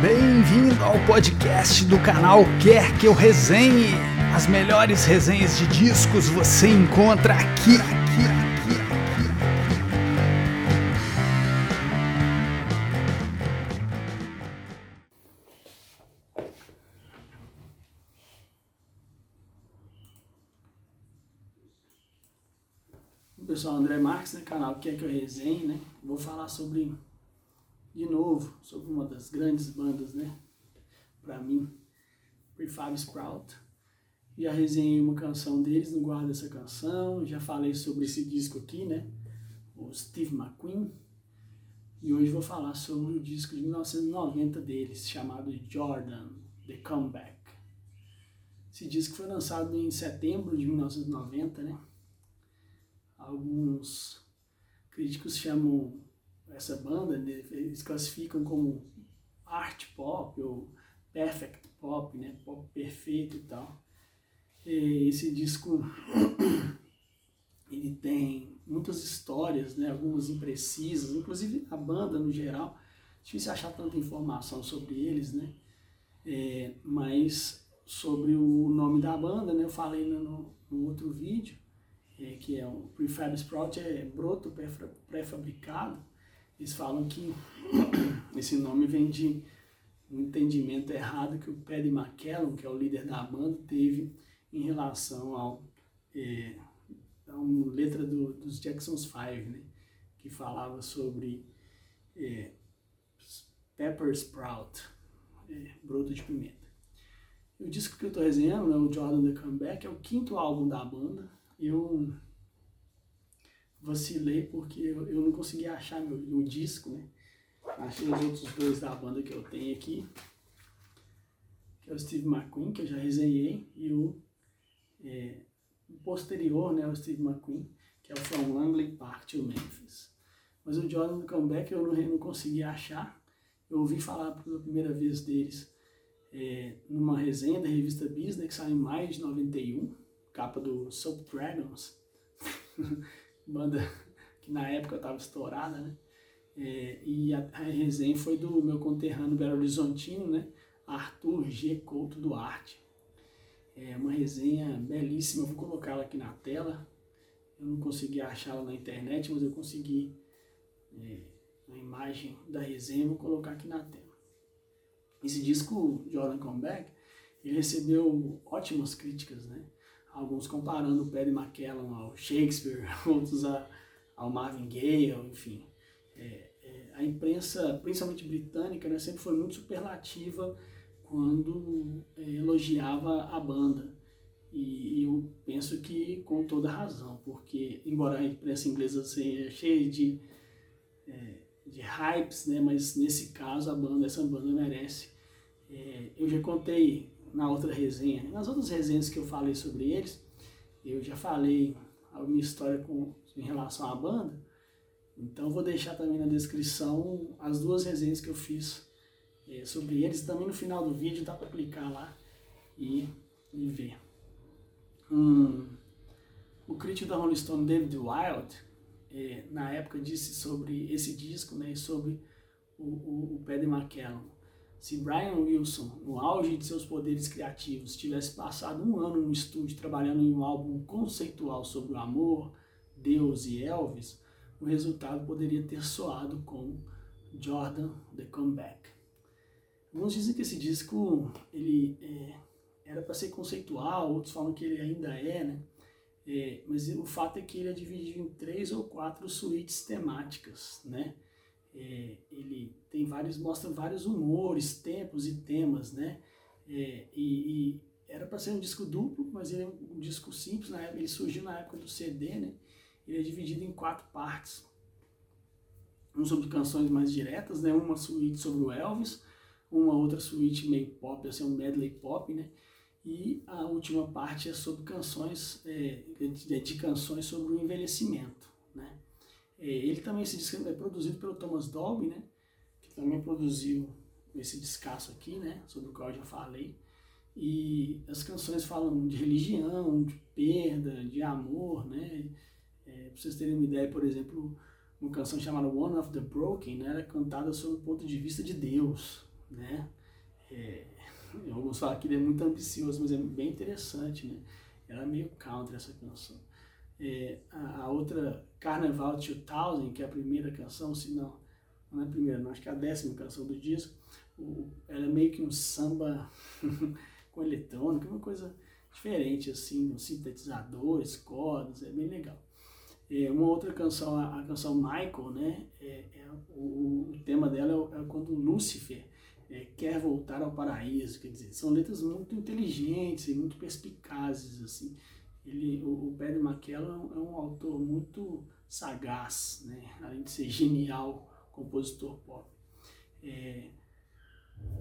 Bem-vindo ao podcast do canal Quer Que Eu Resenhe. As melhores resenhas de discos você encontra aqui, aqui, aqui, aqui. Pessoal, André Marques, né, canal Quer Que Eu Resenhe, né? Vou falar sobre de novo sobre uma das grandes bandas, né? Para mim, Prefab Sprout. Já resenhei uma canção deles, não guardo essa canção. Já falei sobre esse disco aqui, né? O Steve McQueen. E hoje vou falar sobre o disco de 1990 deles, chamado Jordan, The Comeback. Esse disco foi lançado em setembro de 1990, né? Alguns críticos chamam essa banda, né, eles classificam como art pop ou perfect pop, né, pop perfeito e tal. E esse disco ele tem muitas histórias, né, algumas imprecisas, inclusive a banda no geral. Difícil achar tanta informação sobre eles, né? É, mas sobre o nome da banda, né, eu falei no, no outro vídeo, é, que é o Prefab Sprout, é broto pré-fabricado. Eles falam que esse nome vem de um entendimento errado que o Paddy McCallum, que é o líder da banda, teve em relação ao é, a uma letra do, dos Jackson's Five, né, que falava sobre é, pepper sprout, é, broto de pimenta. O disco que eu estou resenhando, né, o Jordan The Comeback, é o quinto álbum da banda. Eu vacilei porque eu, eu não consegui achar meu, meu disco, né? Achei os outros dois da banda que eu tenho aqui, que é o Steve McQueen, que eu já resenhei, e o, é, posterior, né, o Steve McQueen, que é o From Langley Park to Memphis. Mas o Jordan Comeback eu não, não consegui achar. Eu ouvi falar pela primeira vez deles é, numa resenha da revista Business, que saiu em maio de 91, capa do Soap Dragons. banda que na época estava estourada, né? É, e a, a, resenha foi do meu conterrâneo Belo Horizontino, né? Arthur G. Couto Duarte. É uma resenha belíssima, eu vou colocá-la aqui na tela. Eu não consegui achá-la na internet, mas eu consegui é, a imagem da resenha, vou colocar aqui na tela. Esse disco, Jordan Comeback, ele recebeu ótimas críticas, né? Alguns comparando o Paddy McCallum ao Shakespeare, outros a, ao Marvin Gaye, enfim. É, é, a imprensa, principalmente britânica, né, sempre foi muito superlativa quando é, elogiava a banda. E, e, eu penso que com toda razão, porque embora a imprensa inglesa seja cheia de, é, de hypes, né, mas nesse caso a banda, essa banda merece. É, eu já contei na outra resenha. Nas outras resenhas que eu falei sobre eles, eu já falei a minha história com, em relação à banda, então vou deixar também na descrição as duas resenhas que eu fiz é, sobre eles. Também no final do vídeo dá para clicar lá e, e ver. Hum, o crítico da Rolling Stone, David Wild, é, na época disse sobre esse disco né, e sobre o, o, o Paddy. Se Brian Wilson, no auge de seus poderes criativos, tivesse passado um ano no estúdio trabalhando em um álbum conceitual sobre o amor, Deus e Elvis, o resultado poderia ter soado como Jordan The Comeback. Alguns dizem que esse disco ele é, era para ser conceitual, outros falam que ele ainda é, né? É, mas o fato é que ele é dividido em três ou quatro suítes temáticas, né? É, ele tem vários, mostra vários humores, tempos e temas, né? É, e, e, era para ser um disco duplo, mas ele é um disco simples, na época, ele surgiu na época do CD, né? Ele é dividido em quatro partes. Um sobre canções mais diretas, né? Uma suíte sobre o Elvis, uma outra suíte meio pop, assim, um medley pop, né? E a última parte é sobre canções, é, de, de canções sobre o envelhecimento, né? É, ele também, esse disco é produzido pelo Thomas Dolby, né? Que também produziu esse descasso aqui, né? Sobre o qual eu já falei. E as canções falam de religião, de perda, de amor, né? É, pra vocês terem uma ideia, por exemplo, uma canção chamada One of the Broken, né? Era cantada sob o ponto de vista de Deus, né? É, alguns falam que ele é muito ambicioso, mas é bem interessante, né? Ela é meio country essa canção. É, a, a, outra, Carnaval 2000, que é a primeira canção, se não, não é a primeira, não, acho que é a décima canção do disco, o, ela é meio que um samba com eletrônica, uma coisa diferente, assim, com sintetizadores, cordas, é bem legal. É, uma outra canção, a, a canção Michael, né, é, é o, o, tema dela é, é quando Lúcifer é, quer voltar ao paraíso, quer dizer, são letras muito inteligentes e muito perspicazes, assim. Ele, o, o Perry McKellar é um autor muito sagaz, né, além de ser genial compositor pop. É,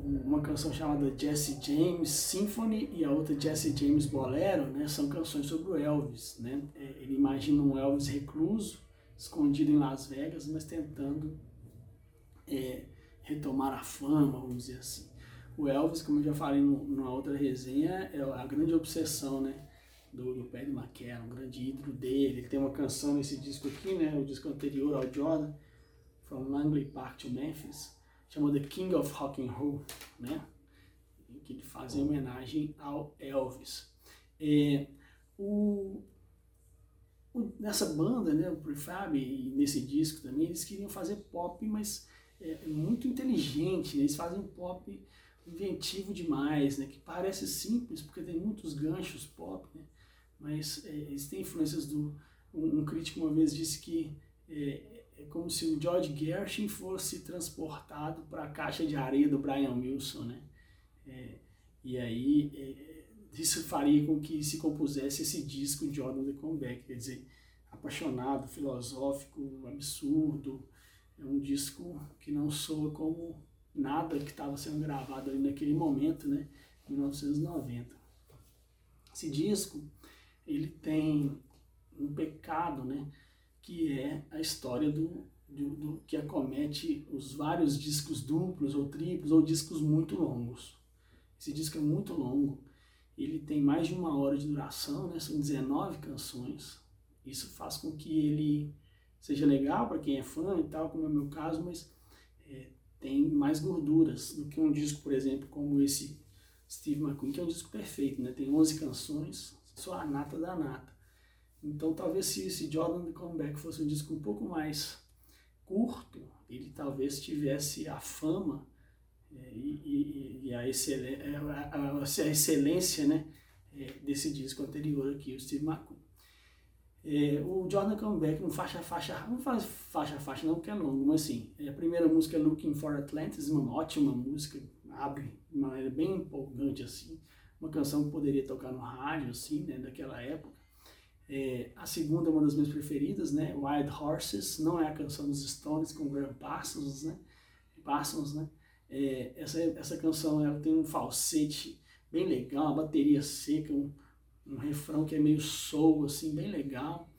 uma canção chamada Jesse James Symphony e a outra Jesse James Bolero, né, são canções sobre o Elvis, né? É, ele imagina um Elvis recluso, escondido em Las Vegas, mas tentando é, retomar a fama, vamos dizer assim. O Elvis, como eu já falei numa outra resenha, é a grande obsessão, né? Do, do Paddy McKenna, um grande ídolo dele. Ele tem uma canção nesse disco aqui, né? O disco anterior ao Jordan, From Langley Park to Memphis, chama The King of Rock and Roll, né? Que ele faz em homenagem ao Elvis. É, o, o, nessa banda, né, o Prefab, e nesse disco também, eles queriam fazer pop, mas é, é muito inteligente, né? eles fazem pop inventivo demais, né? Que parece simples, porque tem muitos ganchos pop, né? Mas é, eles têm influências do... Um, um, crítico uma vez disse que é, é como se o George Gershwin fosse transportado para a caixa de areia do Brian Wilson, né? É, e aí é, isso faria com que se compusesse esse disco de Jordan The Comeback, quer dizer, apaixonado, filosófico, absurdo, é um disco que não soa como nada que estava sendo gravado ali naquele momento, né? 1990. Esse disco, ele tem um pecado, né? que é a história do, do, do, que acomete os vários discos duplos ou triplos ou discos muito longos. Esse disco é muito longo, ele tem mais de uma hora de duração, né? são 19 canções. Isso faz com que ele seja legal para quem é fã e tal, como é o meu caso, mas é, tem mais gorduras do que um disco, por exemplo, como esse Steve McQueen, que é um disco perfeito, né? tem 11 canções, só a nata da nata. Então talvez se esse Jordan The Comeback fosse um disco um pouco mais curto, ele talvez tivesse a fama é, e, e, e a, é, a, a, a, excelência né, é, desse disco anterior aqui, o Steve McQueen. É, o Jordan Comeback não faixa faixa, não faz faixa faixa não porque é longo, mas assim, a primeira música é Looking for Atlantis, uma ótima música, abre de maneira bem empolgante assim, uma canção que poderia tocar no rádio assim, né, daquela época. É, a segunda é uma das minhas preferidas, né? Wild Horses, não é a canção dos Stones com Graham Parsons, né? Parsons, né? É, essa, essa canção ela tem um falsete bem legal, uma bateria seca, um, um refrão que é meio soul, assim, bem legal.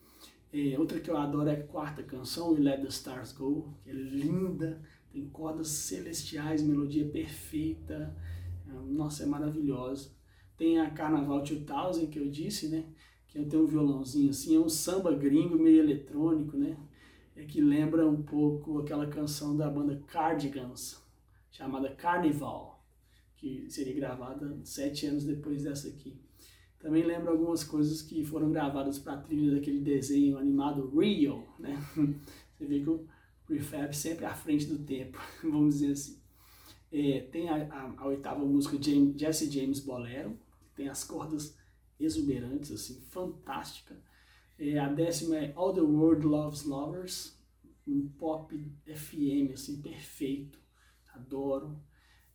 É, outra que eu adoro é a quarta canção, We Let the Stars Go, que é linda, tem cordas celestiais, melodia perfeita, é, nossa, é maravilhosa. Tem a Carnaval 2000, que eu disse, né? que tem um violãozinho assim, é um samba gringo meio eletrônico, né? É que lembra um pouco aquela canção da banda Cardigans, chamada Carnival, que seria gravada sete anos depois dessa aqui. Também lembra algumas coisas que foram gravadas para a trilha daquele desenho animado Rio, né? Você vê que o prefab sempre à frente do tempo, vamos dizer assim. É, tem a, a, a, oitava música James, Jesse James Bolero, tem as cordas exuberantes, assim, fantástica. É, a décima é All the World Loves Lovers, um pop FM, assim, perfeito, adoro.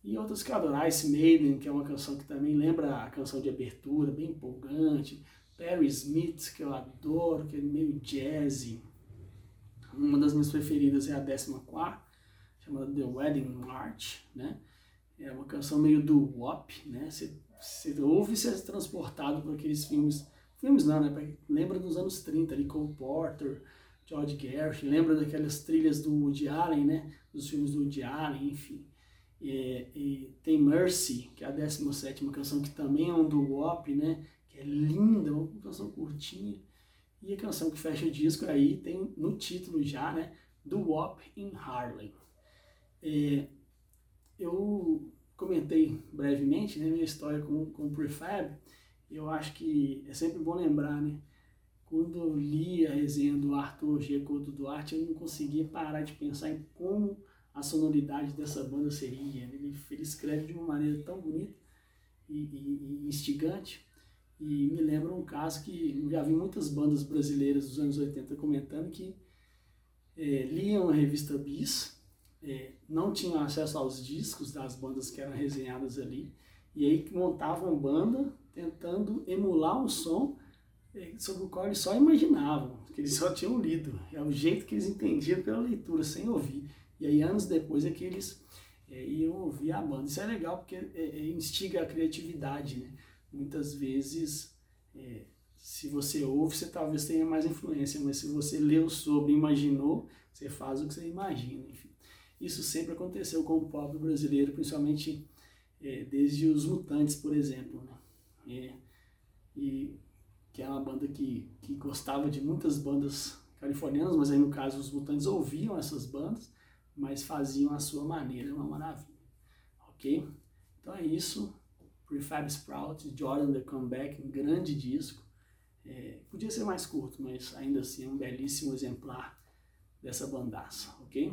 E outras que eu adoro, Ice Maiden, que é uma canção que também lembra a canção de abertura, bem empolgante. Perry Smith, que eu adoro, que é meio jazzy. Uma das minhas preferidas é a décima quarta, chamada The Wedding March, né? É uma canção meio do WAP, né? Você você ouve ser transportado por aqueles filmes, filmes não, né? Lembra dos anos 30, ali, Cole Porter, George Gershwin, lembra daquelas trilhas do Woody Allen, né? Dos filmes do Woody Allen, enfim. E, e tem Mercy, que é a 17 canção, que também é um do WOP, né? Que é linda, uma canção curtinha. E a canção que fecha o disco aí tem no título já, né? Do WOP in Harlem. É, eu comentei brevemente né, minha história com, com o Prefab, eu acho que é sempre bom lembrar, né? Quando eu li a resenha do Arthur G. Couto Duarte, eu não conseguia parar de pensar em como a sonoridade dessa banda seria. Ele, ele escreve de uma maneira tão bonita e, e, e instigante. E me lembra um caso que eu já vi muitas bandas brasileiras dos anos 80 comentando que é, liam a revista Bis, é, não tinham acesso aos discos das bandas que eram resenhadas ali, e aí montavam banda tentando emular um som é, sobre o qual eles só imaginavam, que eles só tinham lido. É o jeito que eles entendiam pela leitura, sem ouvir. E aí, anos depois, é que eles é, iam ouvir a banda. Isso é legal porque é, é instiga a criatividade, né? Muitas vezes, é, se você ouve, você talvez tenha mais influência, mas se você leu sobre, imaginou, você faz o que você imagina, enfim. Isso sempre aconteceu com o pop brasileiro, principalmente é, desde os Mutantes, por exemplo, né? É, e que é uma banda que, que gostava de muitas bandas californianas, mas aí no caso os Mutantes ouviam essas bandas, mas faziam a sua maneira, é uma maravilha, ok? Então é isso, Prefab Sprout, Jordan The Comeback, um grande disco, é, podia ser mais curto, mas ainda assim é um belíssimo exemplar dessa bandaça, ok?